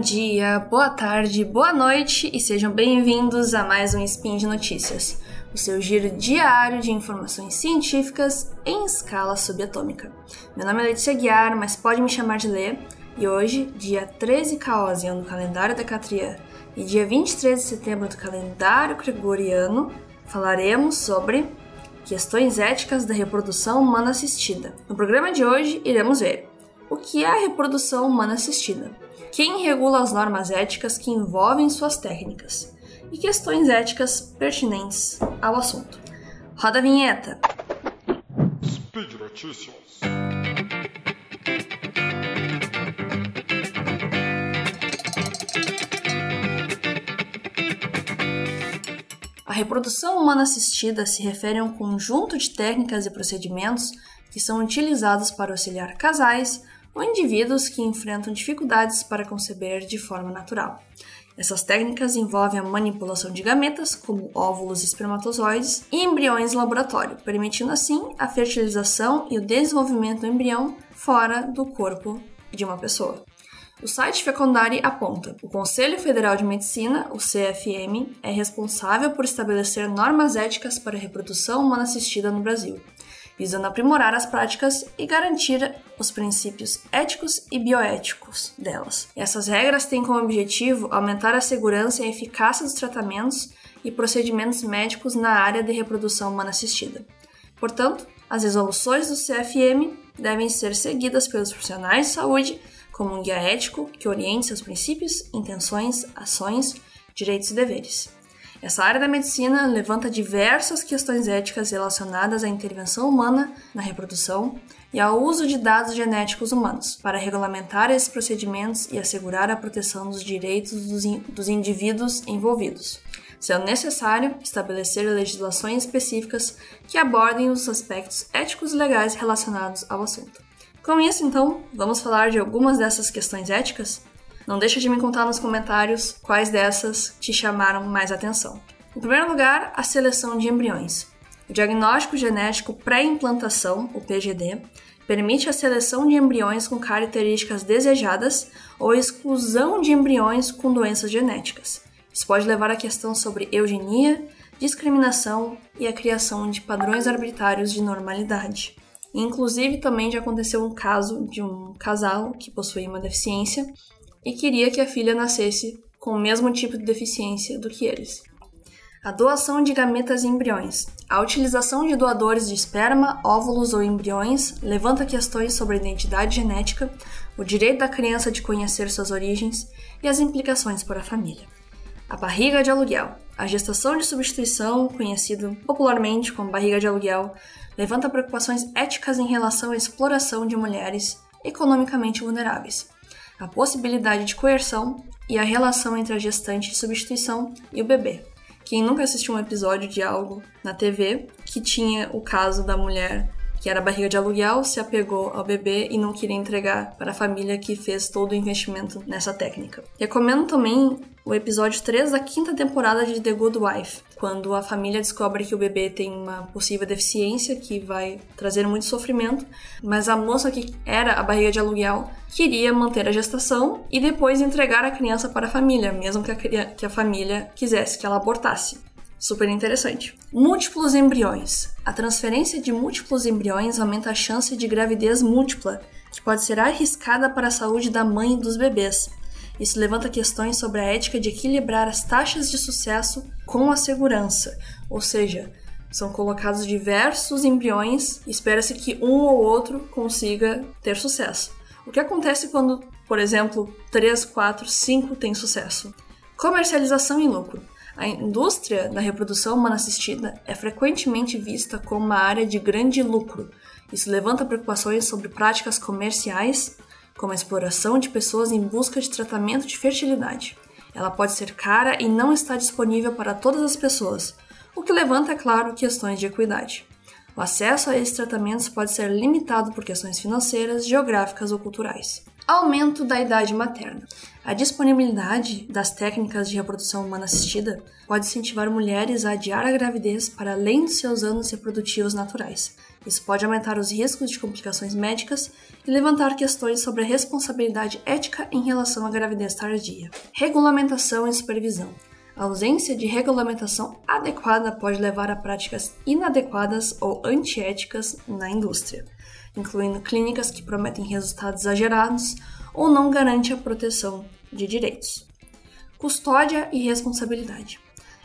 dia, boa tarde, boa noite e sejam bem-vindos a mais um Spin de Notícias, o seu giro diário de informações científicas em escala subatômica. Meu nome é Letícia Guiar, mas pode me chamar de Lê, e hoje, dia 13 Caosian do calendário da Catria e dia 23 de setembro do calendário gregoriano, falaremos sobre questões éticas da reprodução humana assistida. No programa de hoje, iremos ver o que é a reprodução humana assistida, quem regula as normas éticas que envolvem suas técnicas e questões éticas pertinentes ao assunto. Roda a vinheta! Speed Notícias. A reprodução humana assistida se refere a um conjunto de técnicas e procedimentos que são utilizados para auxiliar casais ou indivíduos que enfrentam dificuldades para conceber de forma natural. Essas técnicas envolvem a manipulação de gametas, como óvulos e espermatozoides, e embriões em laboratório, permitindo assim a fertilização e o desenvolvimento do embrião fora do corpo de uma pessoa. O site Fecundari aponta: o Conselho Federal de Medicina, o CFM, é responsável por estabelecer normas éticas para a reprodução humana assistida no Brasil visando aprimorar as práticas e garantir os princípios éticos e bioéticos delas. Essas regras têm como objetivo aumentar a segurança e a eficácia dos tratamentos e procedimentos médicos na área de reprodução humana assistida. Portanto, as resoluções do CFM devem ser seguidas pelos profissionais de saúde como um guia ético que oriente seus princípios, intenções, ações, direitos e deveres. Essa área da medicina levanta diversas questões éticas relacionadas à intervenção humana na reprodução e ao uso de dados genéticos humanos para regulamentar esses procedimentos e assegurar a proteção dos direitos dos, in dos indivíduos envolvidos, sendo necessário estabelecer legislações específicas que abordem os aspectos éticos e legais relacionados ao assunto. Com isso, então, vamos falar de algumas dessas questões éticas não deixa de me contar nos comentários quais dessas te chamaram mais atenção. Em primeiro lugar, a seleção de embriões. O diagnóstico genético pré-implantação, o PGD, permite a seleção de embriões com características desejadas ou exclusão de embriões com doenças genéticas. Isso pode levar a questão sobre eugenia, discriminação e a criação de padrões arbitrários de normalidade. Inclusive, também já aconteceu um caso de um casal que possuía uma deficiência e queria que a filha nascesse com o mesmo tipo de deficiência do que eles. A doação de gametas e embriões. A utilização de doadores de esperma, óvulos ou embriões levanta questões sobre a identidade genética, o direito da criança de conhecer suas origens e as implicações para a família. A barriga de aluguel. A gestação de substituição, conhecido popularmente como barriga de aluguel, levanta preocupações éticas em relação à exploração de mulheres economicamente vulneráveis a possibilidade de coerção e a relação entre a gestante de substituição e o bebê. Quem nunca assistiu um episódio de algo na TV que tinha o caso da mulher que era barriga de aluguel, se apegou ao bebê e não queria entregar para a família que fez todo o investimento nessa técnica. Recomendo também o episódio 3 da quinta temporada de The Good Wife, quando a família descobre que o bebê tem uma possível deficiência que vai trazer muito sofrimento, mas a moça que era a barriga de aluguel queria manter a gestação e depois entregar a criança para a família, mesmo que a, que a família quisesse que ela abortasse. Super interessante. Múltiplos embriões. A transferência de múltiplos embriões aumenta a chance de gravidez múltipla, que pode ser arriscada para a saúde da mãe e dos bebês. Isso levanta questões sobre a ética de equilibrar as taxas de sucesso com a segurança, ou seja, são colocados diversos embriões e espera-se que um ou outro consiga ter sucesso. O que acontece quando, por exemplo, 3, 4, 5 têm sucesso? Comercialização e lucro. A indústria da reprodução humana assistida é frequentemente vista como uma área de grande lucro. Isso levanta preocupações sobre práticas comerciais, como a exploração de pessoas em busca de tratamento de fertilidade. Ela pode ser cara e não está disponível para todas as pessoas, o que levanta, é claro, questões de equidade. O acesso a esses tratamentos pode ser limitado por questões financeiras, geográficas ou culturais. Aumento da idade materna. A disponibilidade das técnicas de reprodução humana assistida pode incentivar mulheres a adiar a gravidez para além dos seus anos reprodutivos naturais. Isso pode aumentar os riscos de complicações médicas e levantar questões sobre a responsabilidade ética em relação à gravidez tardia. Regulamentação e supervisão. A ausência de regulamentação adequada pode levar a práticas inadequadas ou antiéticas na indústria, incluindo clínicas que prometem resultados exagerados ou não garantem a proteção de direitos. Custódia e responsabilidade.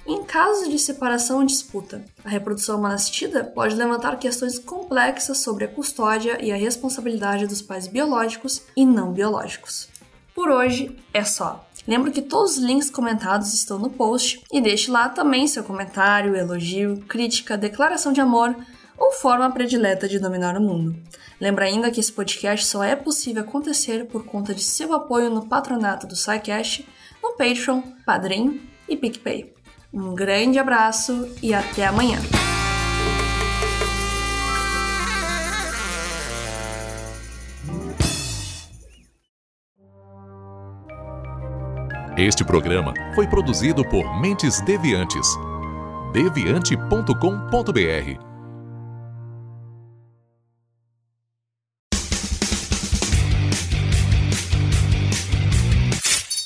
Em casos de separação ou disputa, a reprodução humana assistida pode levantar questões complexas sobre a custódia e a responsabilidade dos pais biológicos e não biológicos. Por hoje é só. Lembro que todos os links comentados estão no post e deixe lá também seu comentário, elogio, crítica, declaração de amor ou forma predileta de dominar o mundo. Lembra ainda que esse podcast só é possível acontecer por conta de seu apoio no patronato do SciCast, no Patreon, Padrim e PicPay. Um grande abraço e até amanhã! Este programa foi produzido por Mentes Deviantes. deviante.com.br